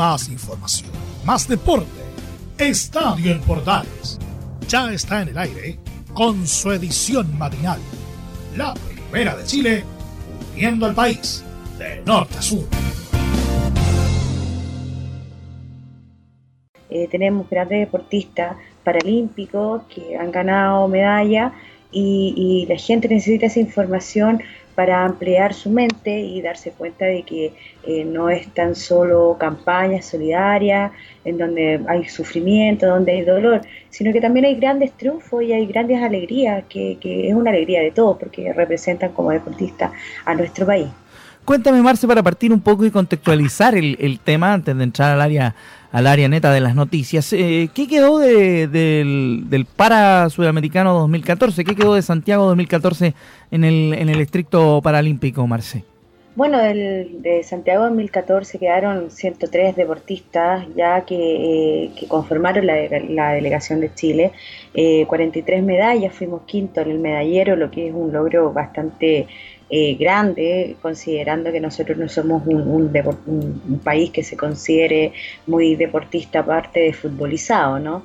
más información, más deporte. Estadio en Portales ya está en el aire con su edición matinal. La primera de Chile, uniendo al país de norte a sur. Eh, tenemos grandes deportistas paralímpicos que han ganado medalla y, la gente necesita esa información para ampliar su mente y darse cuenta de que eh, no es tan solo campaña solidaria en donde hay sufrimiento, donde hay dolor, sino que también hay grandes triunfos y hay grandes alegrías, que, que es una alegría de todos porque representan como deportistas a nuestro país. Cuéntame, Marce, para partir un poco y contextualizar el, el tema antes de entrar al área al área neta de las noticias. Eh, ¿Qué quedó del, del, Para Sudamericano 2014? ¿Qué quedó de Santiago 2014 en el, en el estricto paralímpico, Marce? Bueno, del, de Santiago 2014 quedaron 103 deportistas ya que, eh, que conformaron la, delegación de Chile. 43 eh, medallas, fuimos quinto en el medallero, lo que es un logro bastante eh, grande, considerando que nosotros no somos un, un, país que se considere muy deportista aparte de futbolizado, ¿no?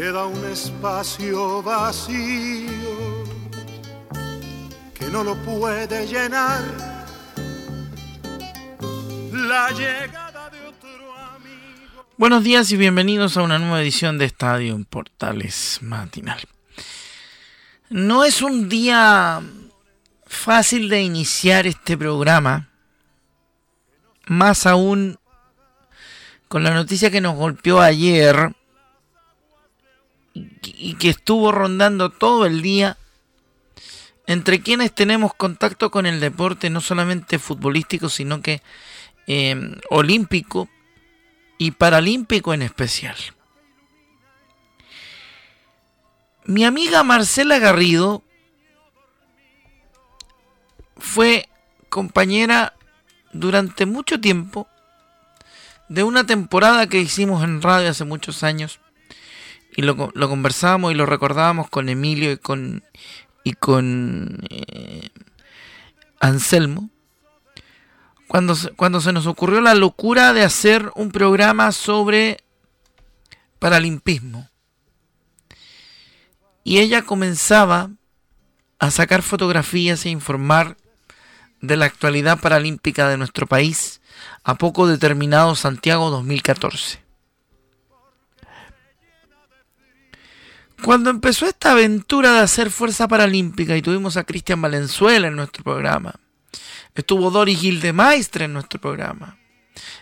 Queda un espacio vacío que no lo puede llenar la llegada de otro amigo. Buenos días y bienvenidos a una nueva edición de Estadio en Portales Matinal. No es un día fácil de iniciar este programa, más aún con la noticia que nos golpeó ayer y que estuvo rondando todo el día entre quienes tenemos contacto con el deporte, no solamente futbolístico, sino que eh, olímpico y paralímpico en especial. Mi amiga Marcela Garrido fue compañera durante mucho tiempo de una temporada que hicimos en radio hace muchos años y lo, lo conversábamos y lo recordábamos con Emilio y con, y con eh, Anselmo, cuando, cuando se nos ocurrió la locura de hacer un programa sobre paralimpismo. Y ella comenzaba a sacar fotografías e informar de la actualidad paralímpica de nuestro país a poco determinado Santiago 2014. Cuando empezó esta aventura de hacer fuerza paralímpica y tuvimos a Cristian Valenzuela en nuestro programa, estuvo Doris Gildemeister en nuestro programa,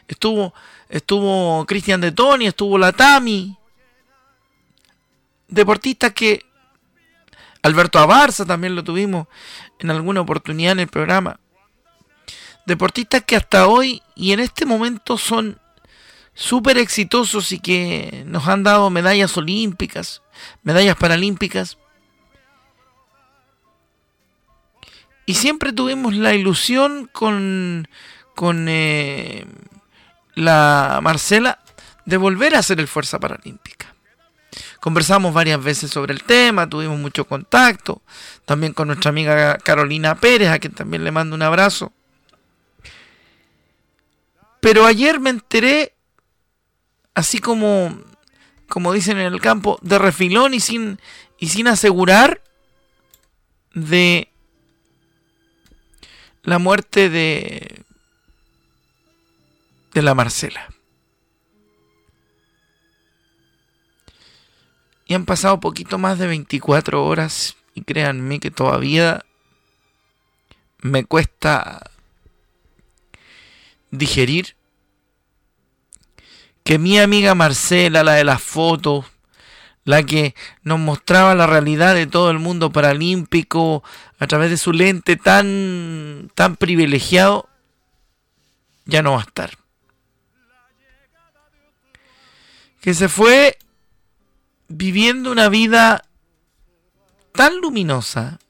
estuvo, estuvo Cristian de Toni, estuvo la Tami, deportistas que Alberto Abarza también lo tuvimos en alguna oportunidad en el programa. Deportistas que hasta hoy y en este momento son súper exitosos y que nos han dado medallas olímpicas, medallas paralímpicas. Y siempre tuvimos la ilusión con, con eh, la Marcela de volver a hacer el Fuerza Paralímpica. Conversamos varias veces sobre el tema, tuvimos mucho contacto, también con nuestra amiga Carolina Pérez, a quien también le mando un abrazo. Pero ayer me enteré así como, como dicen en el campo, de refilón y sin, y sin asegurar de la muerte de, de la Marcela. Y han pasado poquito más de 24 horas y créanme que todavía me cuesta digerir que mi amiga Marcela, la de las fotos, la que nos mostraba la realidad de todo el mundo paralímpico a través de su lente tan, tan privilegiado, ya no va a estar. Que se fue viviendo una vida tan luminosa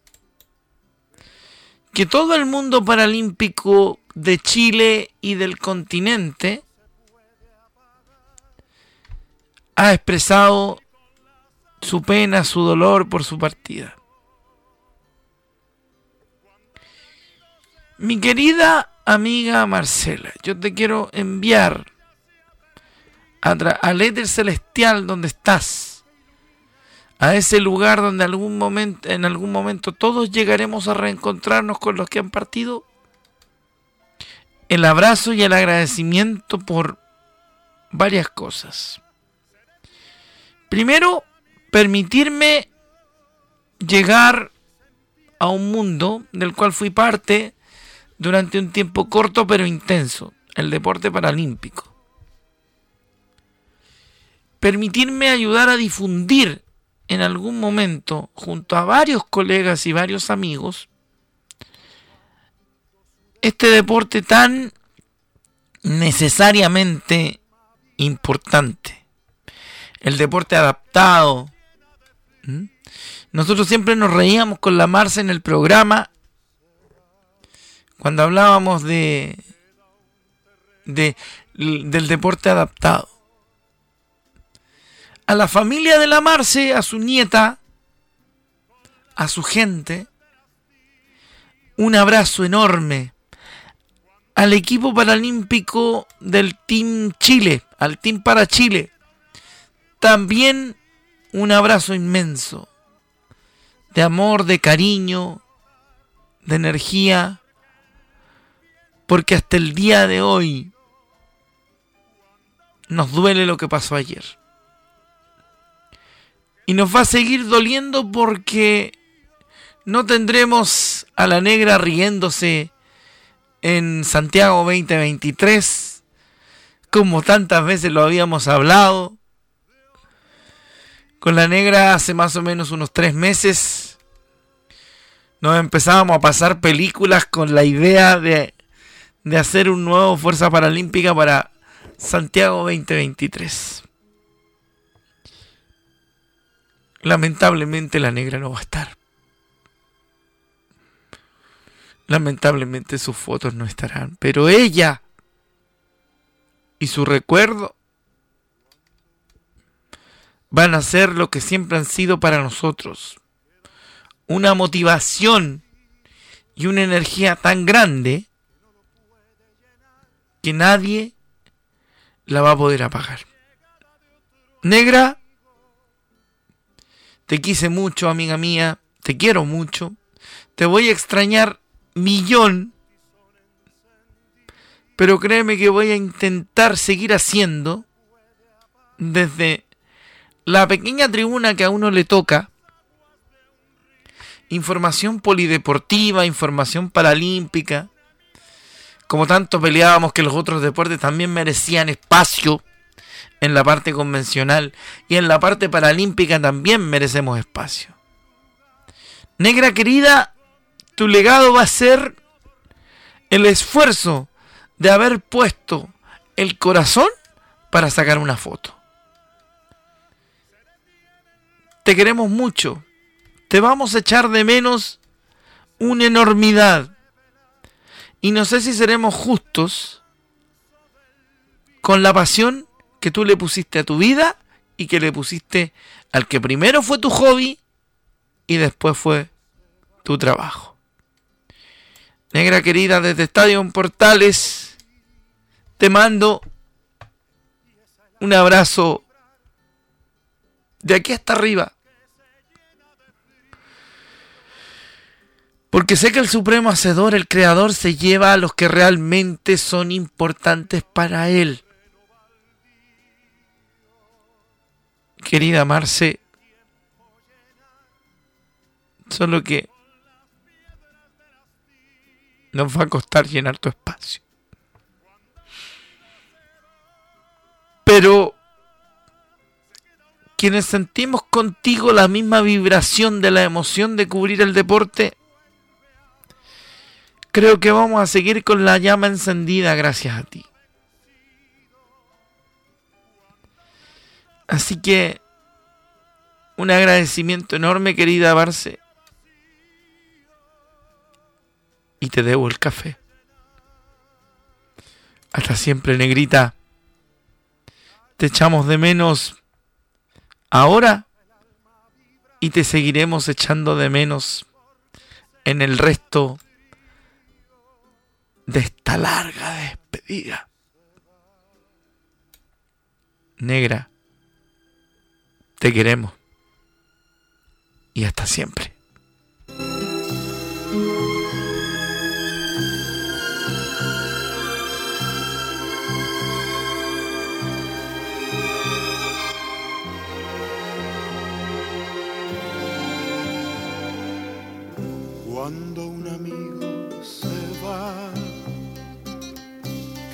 que todo el mundo paralímpico de Chile y del continente ha expresado su pena, su dolor por su partida. Mi querida amiga Marcela, yo te quiero enviar al éter celestial donde estás, a ese lugar donde algún momento, en algún momento todos llegaremos a reencontrarnos con los que han partido, el abrazo y el agradecimiento por varias cosas. Primero, permitirme llegar a un mundo del cual fui parte durante un tiempo corto pero intenso, el deporte paralímpico. Permitirme ayudar a difundir en algún momento, junto a varios colegas y varios amigos, este deporte tan necesariamente importante. El deporte adaptado. ¿Mm? Nosotros siempre nos reíamos con la Marce en el programa cuando hablábamos de, de del deporte adaptado. A la familia de la Marce, a su nieta, a su gente, un abrazo enorme al equipo paralímpico del Team Chile, al Team para Chile. También un abrazo inmenso de amor, de cariño, de energía, porque hasta el día de hoy nos duele lo que pasó ayer. Y nos va a seguir doliendo porque no tendremos a la negra riéndose en Santiago 2023, como tantas veces lo habíamos hablado. Con la negra hace más o menos unos tres meses nos empezábamos a pasar películas con la idea de, de hacer un nuevo Fuerza Paralímpica para Santiago 2023. Lamentablemente la negra no va a estar. Lamentablemente sus fotos no estarán, pero ella y su recuerdo van a ser lo que siempre han sido para nosotros. Una motivación y una energía tan grande que nadie la va a poder apagar. Negra, te quise mucho, amiga mía, te quiero mucho, te voy a extrañar millón. Pero créeme que voy a intentar seguir haciendo desde la pequeña tribuna que a uno le toca. Información polideportiva, información paralímpica. Como tanto peleábamos que los otros deportes también merecían espacio en la parte convencional y en la parte paralímpica también merecemos espacio. Negra querida, tu legado va a ser el esfuerzo de haber puesto el corazón para sacar una foto. Te queremos mucho. Te vamos a echar de menos una enormidad. Y no sé si seremos justos con la pasión que tú le pusiste a tu vida y que le pusiste al que primero fue tu hobby y después fue tu trabajo. Negra querida, desde Estadio Portales, te mando un abrazo de aquí hasta arriba. Porque sé que el Supremo Hacedor, el Creador, se lleva a los que realmente son importantes para Él. Querida Marce, solo que nos va a costar llenar tu espacio. Pero quienes sentimos contigo la misma vibración de la emoción de cubrir el deporte, creo que vamos a seguir con la llama encendida gracias a ti. Así que Un agradecimiento enorme, querida Barce. Y te debo el café. Hasta siempre, negrita. Te echamos de menos ahora y te seguiremos echando de menos en el resto de esta larga despedida. Negra, te queremos y hasta siempre. Cuando un amigo se va,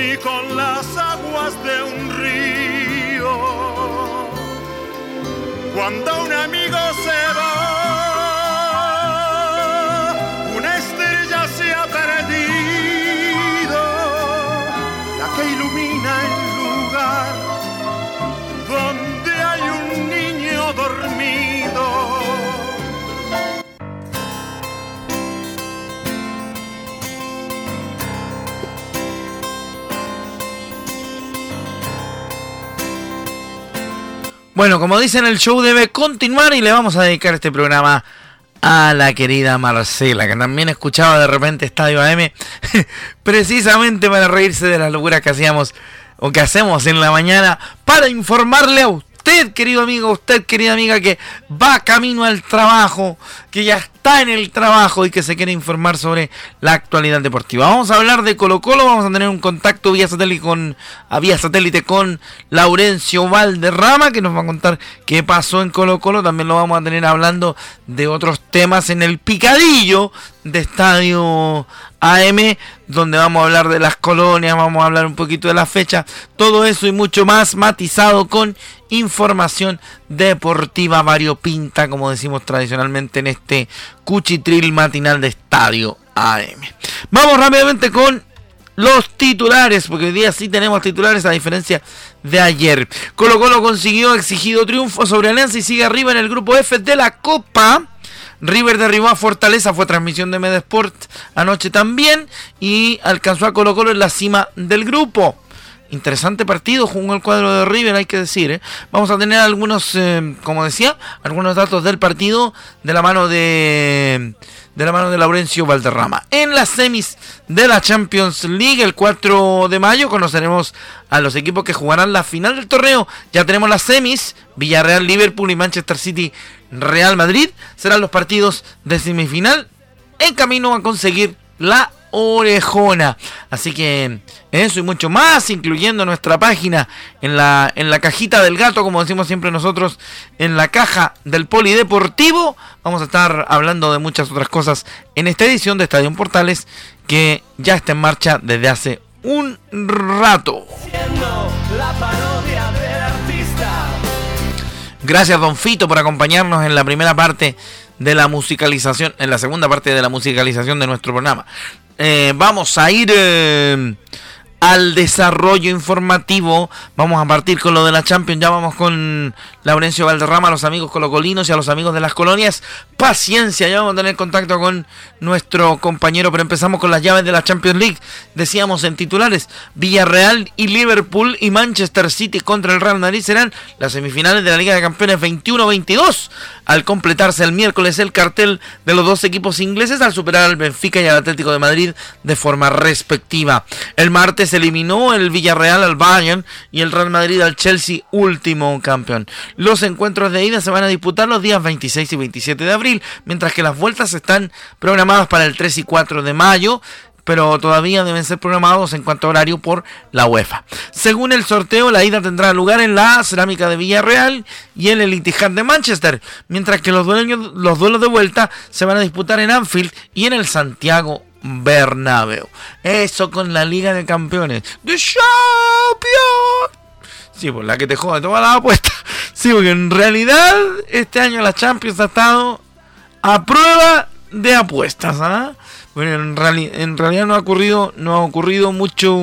ni con las aguas de un río. Cuando un amigo se va, Bueno, como dicen, el show debe continuar y le vamos a dedicar este programa a la querida Marcela, que también escuchaba de repente Estadio AM, precisamente para reírse de las locuras que hacíamos o que hacemos en la mañana, para informarle a usted, querido amigo, usted, querida amiga, que va camino al trabajo, que ya está en el trabajo y que se quiere informar sobre la actualidad deportiva. Vamos a hablar de Colo Colo, vamos a tener un contacto vía satélite con, a vía satélite con Laurencio Valderrama, que nos va a contar qué pasó en Colo Colo. También lo vamos a tener hablando de otros temas en el picadillo de Estadio AM, donde vamos a hablar de las colonias, vamos a hablar un poquito de la fecha, todo eso y mucho más matizado con información deportiva variopinta, como decimos tradicionalmente en este cuchitril matinal de Estadio AM. Vamos rápidamente con los titulares, porque hoy día sí tenemos titulares a diferencia de ayer. Colo Colo consiguió exigido triunfo sobre Alianza y sigue arriba en el grupo F de la Copa. River derribó a Fortaleza, fue transmisión de Medesport anoche también y alcanzó a Colo Colo en la cima del grupo. Interesante partido, jugó el cuadro de River, hay que decir. ¿eh? Vamos a tener algunos, eh, como decía, algunos datos del partido de la mano de, de la mano de Laurencio Valderrama. En las semis de la Champions League, el 4 de mayo, conoceremos a los equipos que jugarán la final del torneo. Ya tenemos las semis, Villarreal, Liverpool y Manchester City, Real Madrid. Serán los partidos de semifinal en camino a conseguir la orejona. Así que eso y mucho más, incluyendo nuestra página en la, en la cajita del gato, como decimos siempre nosotros, en la caja del polideportivo. Vamos a estar hablando de muchas otras cosas en esta edición de Estadio Portales que ya está en marcha desde hace un rato. Gracias, Don Fito, por acompañarnos en la primera parte de la musicalización, en la segunda parte de la musicalización de nuestro programa. Eh, vamos a ir eh, al desarrollo informativo. Vamos a partir con lo de la Champions. Ya vamos con Laurencio Valderrama, a los amigos colocolinos y a los amigos de las colonias. Paciencia, ya vamos a tener contacto con nuestro compañero, pero empezamos con las llaves de la Champions League. Decíamos en titulares, Villarreal y Liverpool y Manchester City contra el Real Madrid serán las semifinales de la Liga de Campeones 21-22. Al completarse el miércoles el cartel de los dos equipos ingleses al superar al Benfica y al Atlético de Madrid de forma respectiva. El martes se eliminó el Villarreal al Bayern y el Real Madrid al Chelsea, último campeón. Los encuentros de ida se van a disputar los días 26 y 27 de abril, mientras que las vueltas están programadas para el 3 y 4 de mayo pero todavía deben ser programados en cuanto a horario por la UEFA. Según el sorteo, la ida tendrá lugar en la Cerámica de Villarreal y en el Etihad de Manchester, mientras que los, duelos, los duelos de vuelta se van a disputar en Anfield y en el Santiago Bernabéu. Eso con la Liga de Campeones. ¡The Champions! Sí, pues la que te joda toda la apuesta. Sí, porque en realidad este año la Champions ha estado a prueba de apuestas. ¿ah? Bueno, en, en realidad no ha ocurrido, no ha ocurrido mucho,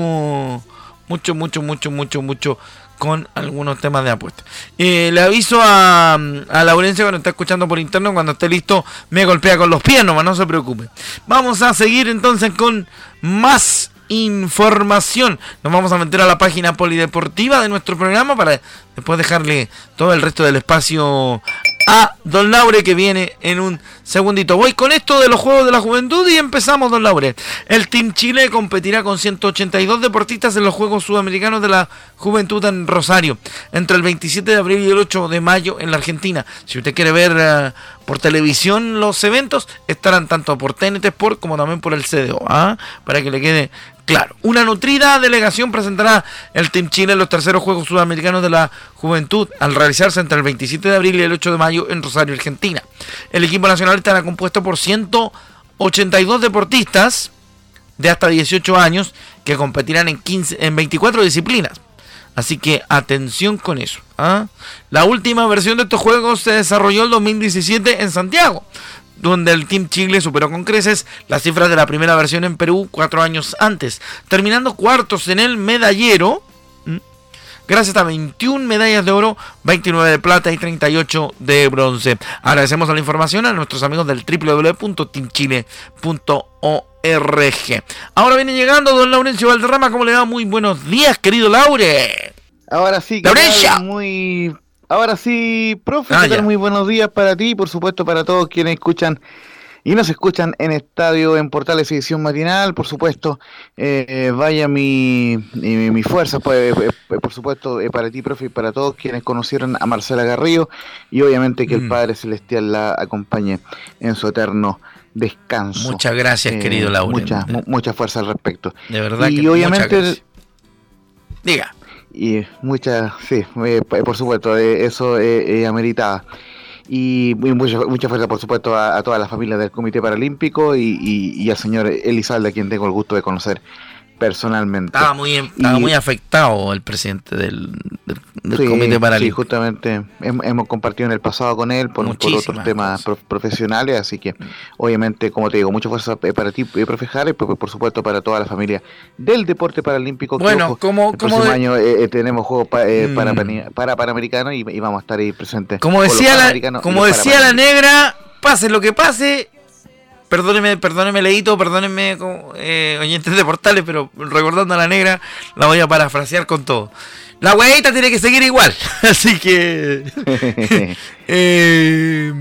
mucho, mucho, mucho, mucho, mucho con algunos temas de apuestas. Eh, le aviso a, a Laurencia cuando está escuchando por interno, cuando esté listo me golpea con los pies, nomás no se preocupe. Vamos a seguir entonces con más información. Nos vamos a meter a la página polideportiva de nuestro programa para después dejarle todo el resto del espacio a Don Laure que viene en un segundito. Voy con esto de los Juegos de la Juventud y empezamos, Don Laure. El Team Chile competirá con 182 deportistas en los Juegos Sudamericanos de la Juventud en Rosario, entre el 27 de abril y el 8 de mayo en la Argentina. Si usted quiere ver uh, por televisión los eventos, estarán tanto por TNT Sport como también por el CDO, ¿ah? para que le quede Claro, una nutrida delegación presentará el Team Chile en los terceros Juegos Sudamericanos de la Juventud al realizarse entre el 27 de abril y el 8 de mayo en Rosario, Argentina. El equipo nacional estará compuesto por 182 deportistas de hasta 18 años que competirán en, 15, en 24 disciplinas. Así que atención con eso. ¿ah? La última versión de estos juegos se desarrolló en 2017 en Santiago, donde el Team Chile superó con creces las cifras de la primera versión en Perú cuatro años antes, terminando cuartos en el medallero, gracias a 21 medallas de oro, 29 de plata y 38 de bronce. Agradecemos a la información a nuestros amigos del www.teamchile.org. Ahora viene llegando don Laurencio Valderrama, ¿cómo le va? Muy buenos días, querido Laure. Ahora sí, que muy Ahora sí, profe, ah, muy buenos días para ti y por supuesto para todos quienes escuchan y nos escuchan en Estadio, en Portales Edición Matinal. Por supuesto, eh, vaya mi, mi, fuerza, pues, eh, eh, por supuesto, para ti, profe, y para todos quienes conocieron a Marcela Garrido y obviamente que el mm. Padre Celestial la acompañe en su eterno descanso. Muchas gracias, querido Laura. Mucha, mucha fuerza al respecto. De verdad y obviamente... Diga y muchas, sí, eh, por supuesto, eh, eso eh, ameritaba. Y, mucha, mucha fuerza, por supuesto, a, toda la familia del Comité Paralímpico y, y, al señor Elizalde, a quien tengo el gusto de conocer personalmente. Estaba muy, estaba muy afectado el presidente del, del, Comité Paralímpico. Sí, justamente hemos compartido en el pasado con él por, otros temas profesionales, así que obviamente, como te digo, mucha fuerza para ti, profe Jara, y por, supuesto para toda la familia del deporte paralímpico. Bueno, como, el próximo año eh, eh, tenemos juegos eh, para, mm. para, Panamericanos y, vamos a estar ahí presentes. Como decía la, como decía la negra, pase lo que pase, perdóneme, perdóneme Leito, perdónenme eh, oyentes de portales, pero recordando a la negra, la voy a parafrasear con todo. La huevita tiene que seguir igual, así que eh,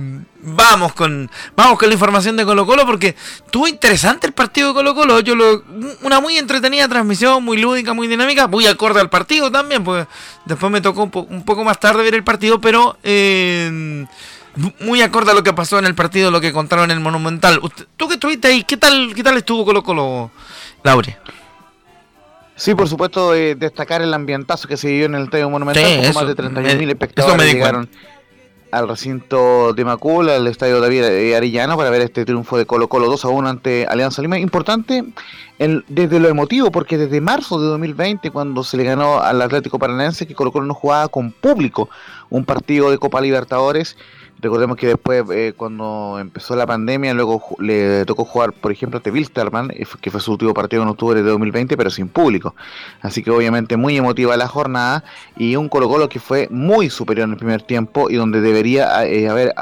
vamos con vamos con la información de Colo Colo porque tuvo interesante el partido de Colo Colo, yo lo, una muy entretenida transmisión, muy lúdica, muy dinámica, muy acorde al partido también, pues después me tocó un, poco más tarde ver el partido, pero eh, muy acorde a lo que pasó en el partido, lo que contaron en el Monumental. tú que estuviste ahí, ¿qué tal, qué tal estuvo Colo Colo, Laure? Sí, por supuesto, eh, destacar el ambientazo que se vivió en el Estadio Monumental. Sí, más de 31.000 espectadores llegaron al recinto de Macul, al Estadio David Arellano, para ver este triunfo de Colo Colo 2 a 1 ante Alianza Lima. Importante el, desde lo emotivo, porque desde marzo de 2020, cuando se le ganó al Atlético Paranaense, que Colo Colo no jugaba con público un partido de Copa Libertadores, Recordemos que después, eh, cuando empezó la pandemia, luego le tocó jugar, por ejemplo, ante Wilstermann, eh, que fue su último partido en octubre de 2020, pero sin público. Así que obviamente muy emotiva la jornada y un Colo Colo que fue muy superior en el primer tiempo y donde debería eh, haber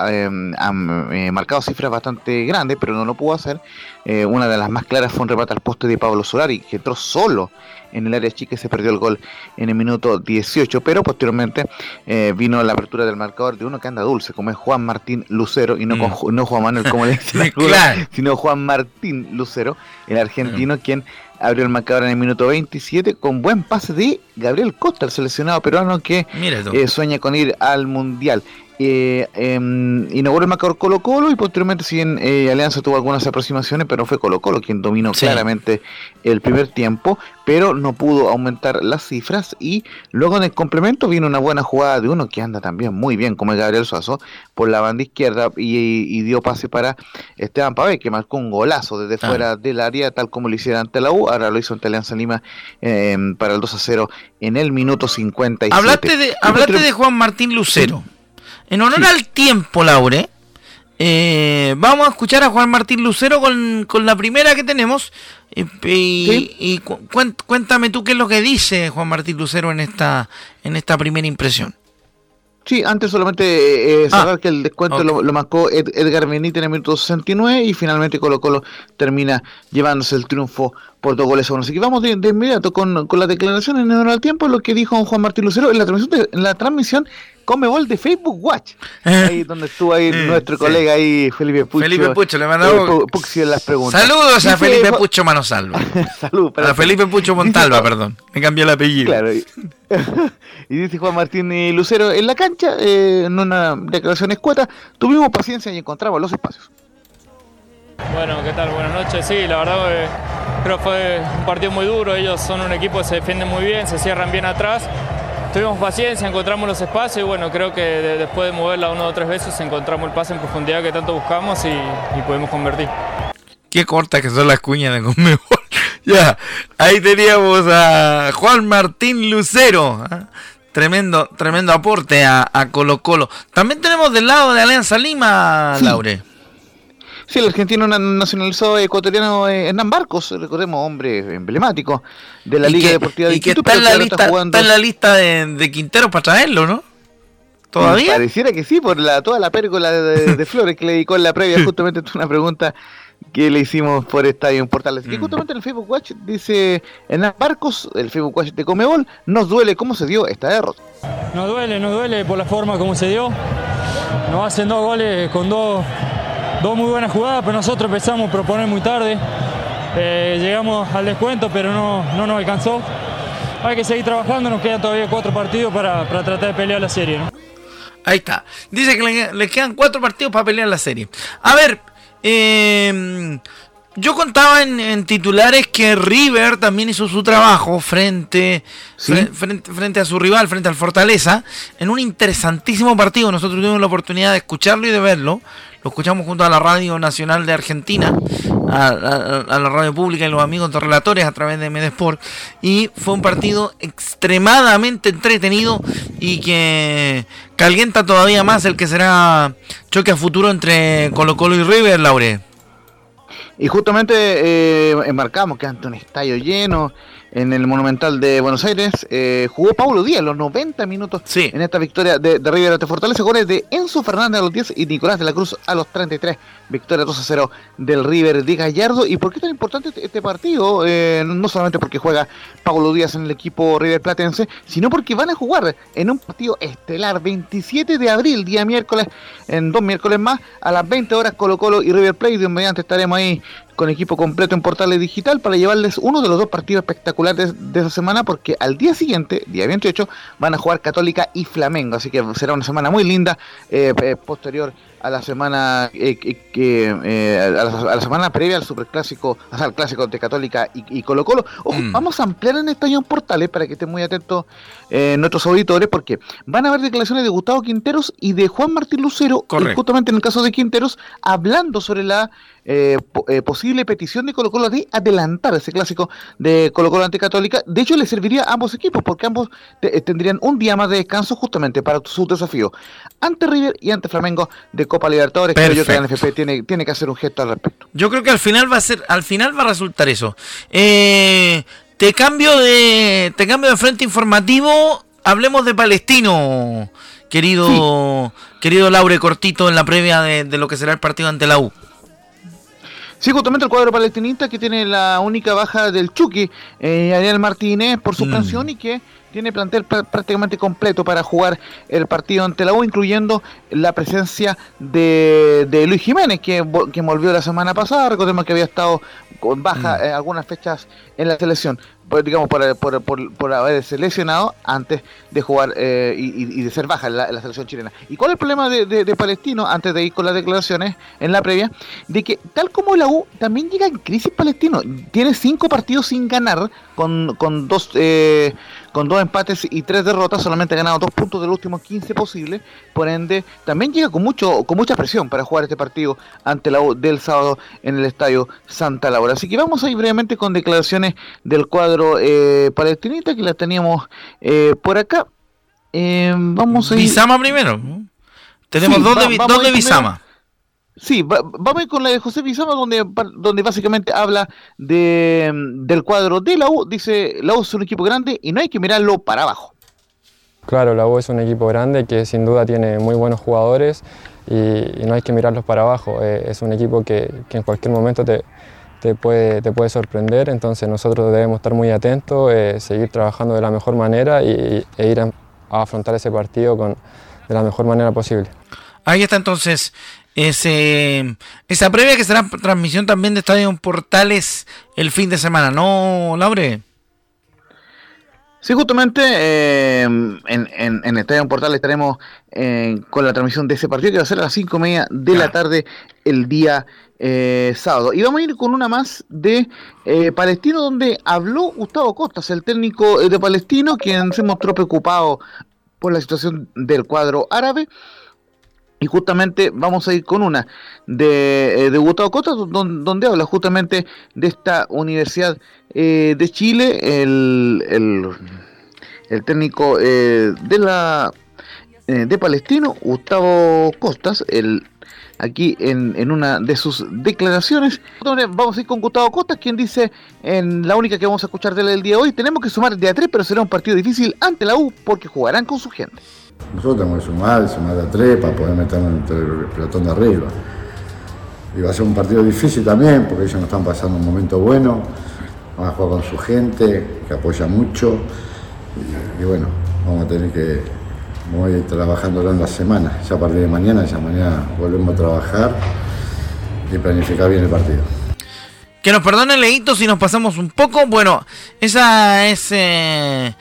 marcado cifras bastante grandes, pero no lo pudo hacer. una de las más claras fue un remate al poste de Pablo Solari, que entró solo en el área chica se perdió el gol en el minuto 18, pero posteriormente eh, vino la apertura del marcador de uno que anda dulce, como es Juan Martín Lucero, y no, mm. no Juan Manuel como le dicen, sino Juan Martín Lucero, el argentino, mm. quien abrió el marcador en el minuto 27 con buen pase de Gabriel Costa, el seleccionado peruano que eh, sueña con ir al Mundial. Eh, em, inauguró el marcador Colo Colo y posteriormente si bien eh, Alianza tuvo algunas aproximaciones, pero fue Colo Colo quien dominó claramente el primer tiempo, pero no pudo aumentar las cifras y luego en el complemento vino una buena jugada de uno que anda también muy bien como es Gabriel Suazo por la banda izquierda y, dio pase para Esteban Pavé que marcó un golazo desde ah. fuera del área tal como lo hiciera ante la U, ahora lo hizo ante Alianza Lima em, para el 2 a 0 en el minuto 57. Hablaste de, hablaste de Juan Martín Lucero. En honor al tiempo, Laure, eh, vamos a escuchar a Juan Martín Lucero con, la primera que tenemos. Y, cuéntame tú qué es lo que dice Juan Martín Lucero en esta, en esta primera impresión. Sí, antes solamente eh, eh ah, saber que el descuento lo, marcó Edgar Benítez en el minuto 69 y finalmente Colo Colo termina llevándose el triunfo por dos goles a uno. Así que vamos de, inmediato con, con la declaración en honor al tiempo, lo que dijo Juan Martín Lucero en la transmisión, en la transmisión Comebol de Facebook Watch. Eh, ahí donde estuvo ahí nuestro colega ahí, Felipe Pucho. Felipe Pucho, le mandamos las preguntas. Saludos a Felipe Pucho Manosalva. Salud. A Felipe Pucho Montalva, perdón. Me cambió el apellido. Claro. Y, dice Juan Martín y Lucero, en la cancha, eh, en una declaración escueta, tuvimos paciencia y encontramos los espacios. Bueno, ¿qué tal? Buenas noches. Sí, la verdad que creo que fue un partido muy duro. Ellos son un equipo que se defiende muy bien, se cierran bien atrás tuvimos paciencia, encontramos los espacios y bueno, creo que después de moverla una o tres veces encontramos el pase en profundidad que tanto buscamos y, pudimos convertir. Qué corta que son las cuñas de Conmebol. ya, ahí teníamos a Juan Martín Lucero. ¿ah? Tremendo, tremendo aporte a, Colo Colo. También tenemos del lado de Alianza Lima, Laure. Sí, el argentino nacionalizado ecuatoriano eh, Hernán Barcos, recordemos, hombre emblemático de la Liga Deportiva de Y que está, en la lista, está en la lista de, Quintero para traerlo, ¿no? ¿Todavía? Pareciera que sí, por la, toda la pérgola de, flores que le dedicó en la previa, justamente una pregunta que le hicimos por Estadio en Portales. Que mm. justamente en el Facebook Watch dice Hernán Barcos, el Facebook Watch de Comebol, nos duele cómo se dio esta derrota. Nos duele, nos duele por la forma como se dio. Nos hacen dos goles con dos dos muy buenas jugadas, pero nosotros empezamos a proponer muy tarde. Eh, llegamos al descuento, pero no, no nos alcanzó. Hay que seguir trabajando, nos quedan todavía cuatro partidos para, tratar de pelear la serie. Ahí está. Dice que le, quedan cuatro partidos para pelear la serie. A ver, em, yo contaba en, titulares que River también hizo su trabajo frente, frente, frente, a su rival, frente al Fortaleza, en un interesantísimo partido. Nosotros tuvimos la oportunidad de escucharlo y de verlo. Lo escuchamos junto a la Radio Nacional de Argentina, a, la radio pública y los amigos de relatores a través de Medesport. Y fue un partido extremadamente entretenido y que calienta todavía más el que será choque a futuro entre Colo Colo y River, Laure. Y justamente eh, enmarcamos que ante un estadio lleno, en el Monumental de Buenos Aires. Eh, jugó Paulo Díaz los 90 minutos en esta victoria de, de River ante Fortaleza. Goles de Enzo Fernández a los 10 y Nicolás de la Cruz a los 33. Victoria 2 a 0 del River de Gallardo. ¿Y por qué es tan importante este, este partido? Eh, no solamente porque juega Paulo Díaz en el equipo River Platense, sino porque van a jugar en un partido estelar 27 de abril, día miércoles, en dos miércoles más, a las 20 horas Colo Colo y River Plate. De inmediato estaremos ahí con equipo completo en Portales Digital para llevarles uno de los dos partidos espectaculares de esa semana porque al día siguiente, día 28, van a jugar Católica y Flamengo, así que será una semana muy linda eh, eh, posterior a la semana eh, que a, la, semana previa al superclásico, al clásico de Católica y, Colo Colo. Mm. vamos a ampliar en este año en Portales para que estén muy atentos nuestros auditores porque van a haber declaraciones de Gustavo Quinteros y de Juan Martín Lucero, justamente en el caso de Quinteros, hablando sobre la eh, eh, posible petición de Colo Colo de adelantar ese clásico de Colo Colo ante Católica. De hecho, le serviría a ambos equipos porque ambos eh, tendrían un día más de descanso justamente para su desafío ante River y ante Flamengo de Copa Libertadores. Creo yo que la NFP tiene, tiene que hacer un gesto al respecto. Yo creo que al final va a ser, al final va a resultar eso. te cambio de, te cambio de frente informativo. Hablemos de Palestino, querido, querido Laure Cortito, en la previa de, de lo que será el partido ante la U. Sí, justamente el cuadro palestinista que tiene la única baja del Chucky, eh, Ariel Martínez, por suspensión mm. y que tiene plantel prácticamente completo para jugar el partido ante la U, incluyendo la presencia de, de Luis Jiménez, que, que volvió la semana pasada. Recordemos que había estado con baja mm. eh, algunas fechas en la selección. Digamos, por, por, por, por haberse lesionado antes de jugar eh, y, de ser baja la, selección chilena. ¿Y cuál es el problema de, Palestino, antes de ir con las declaraciones en la previa? De que tal como la U, también llega en crisis Palestino. Tiene cinco partidos sin ganar, con, con dos... Eh, con dos empates y tres derrotas, solamente ha ganado dos puntos de los últimos 15 posibles, por ende también llega con mucho con mucha presión para jugar este partido ante la U del sábado en el estadio Santa Laura. Así que vamos a ir brevemente con declaraciones del cuadro eh, palestinita que las teníamos eh, por acá. Eh, vamos a ir... Visama primero. Tenemos dos de, dos de Visama. Sí, vamos a ir con la de José Bizama, donde, donde básicamente habla de, del cuadro de la U. Dice, la U es un equipo grande y no hay que mirarlo para abajo. Claro, la U es un equipo grande que sin duda tiene muy buenos jugadores y, no hay que mirarlos para abajo. Eh, es un equipo que, en cualquier momento te, te, puede, te puede sorprender, entonces nosotros debemos estar muy atentos, eh, seguir trabajando de la mejor manera y, e ir a, a afrontar ese partido con, de la mejor manera posible. Ahí está entonces ese, esa previa que será transmisión también de Estadio Portales el fin de semana, ¿no, Laure? Sí, justamente eh, en, en, en, Estadio Portales estaremos eh, con la transmisión de ese partido que va a ser a las 5 y media de la tarde el día eh, sábado. Y vamos a ir con una más de Palestino, donde habló Gustavo Costas, el técnico de Palestino, quien se mostró preocupado por la situación del cuadro árabe. Y justamente vamos a ir con una de, eh, Gustavo Costa, donde, habla justamente de esta Universidad eh, de Chile, el, el, técnico eh, de la de Palestino, Gustavo Costas, el, aquí en, en, una de sus declaraciones. Vamos a ir con Gustavo Costas, quien dice en la única que vamos a escuchar de él el día de hoy, tenemos que sumar de a tres, pero será un partido difícil ante la U porque jugarán con su gente. Nosotros tenemos que sumar, sumar a tres para poder meternos entre el pelotón de arriba. Y va a ser un partido difícil también, porque ellos no están pasando un momento bueno, van a jugar con su gente, que apoya mucho. Y, bueno, vamos a tener que ir trabajando en la semana. Ya a partir de mañana, ya mañana volvemos a trabajar y planificar bien el partido. Que nos perdone Leito si nos pasamos un poco. Bueno, esa es eh,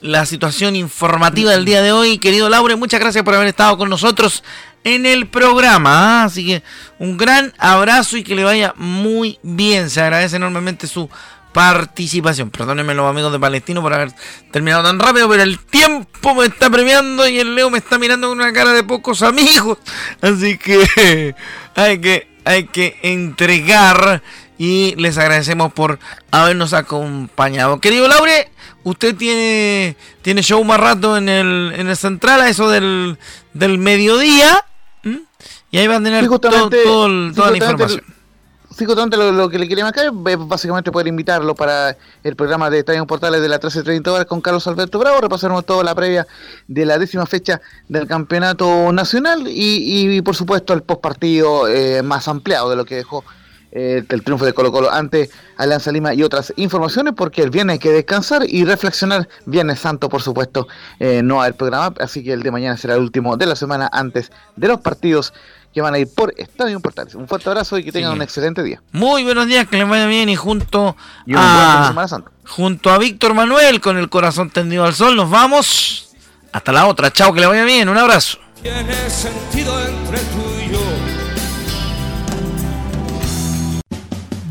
la situación informativa del día de hoy. Querido Laure, muchas gracias por haber estado con nosotros en el programa. ¿ah? Así que un gran abrazo y que le vaya muy bien. Se agradece enormemente su participación. Perdónenme los amigos de Palestino por haber terminado tan rápido, pero el tiempo me está premiando y el Leo me está mirando con una cara de pocos amigos. Así que hay que, hay que entregar y les agradecemos por habernos acompañado. Querido Laure, usted tiene, tiene show más rato en el, en el central a eso del, del mediodía. Y ahí va a tener todo, toda la información. Sí, justamente lo, que le quería marcar es básicamente poder invitarlo para el programa de Estadio Portales de la 13.30 horas con Carlos Alberto Bravo. Repasaremos toda la previa de la décima fecha del campeonato nacional y, por supuesto el postpartido eh, más ampliado de lo que dejó eh, el triunfo de Colo Colo ante Alianza Lima y otras informaciones, porque el viernes hay que descansar y reflexionar. Viernes Santo, por supuesto, eh, no hay programa, así que el de mañana será el último de la semana antes de los partidos que van a ir por Estadio Portales. Un fuerte abrazo y que tengan un excelente día. Muy buenos días, que les vaya bien y junto a junto a Víctor Manuel con el corazón tendido al sol, nos vamos. Hasta la otra. Chao, que le vaya bien. Un abrazo. Tiene sentido entre tú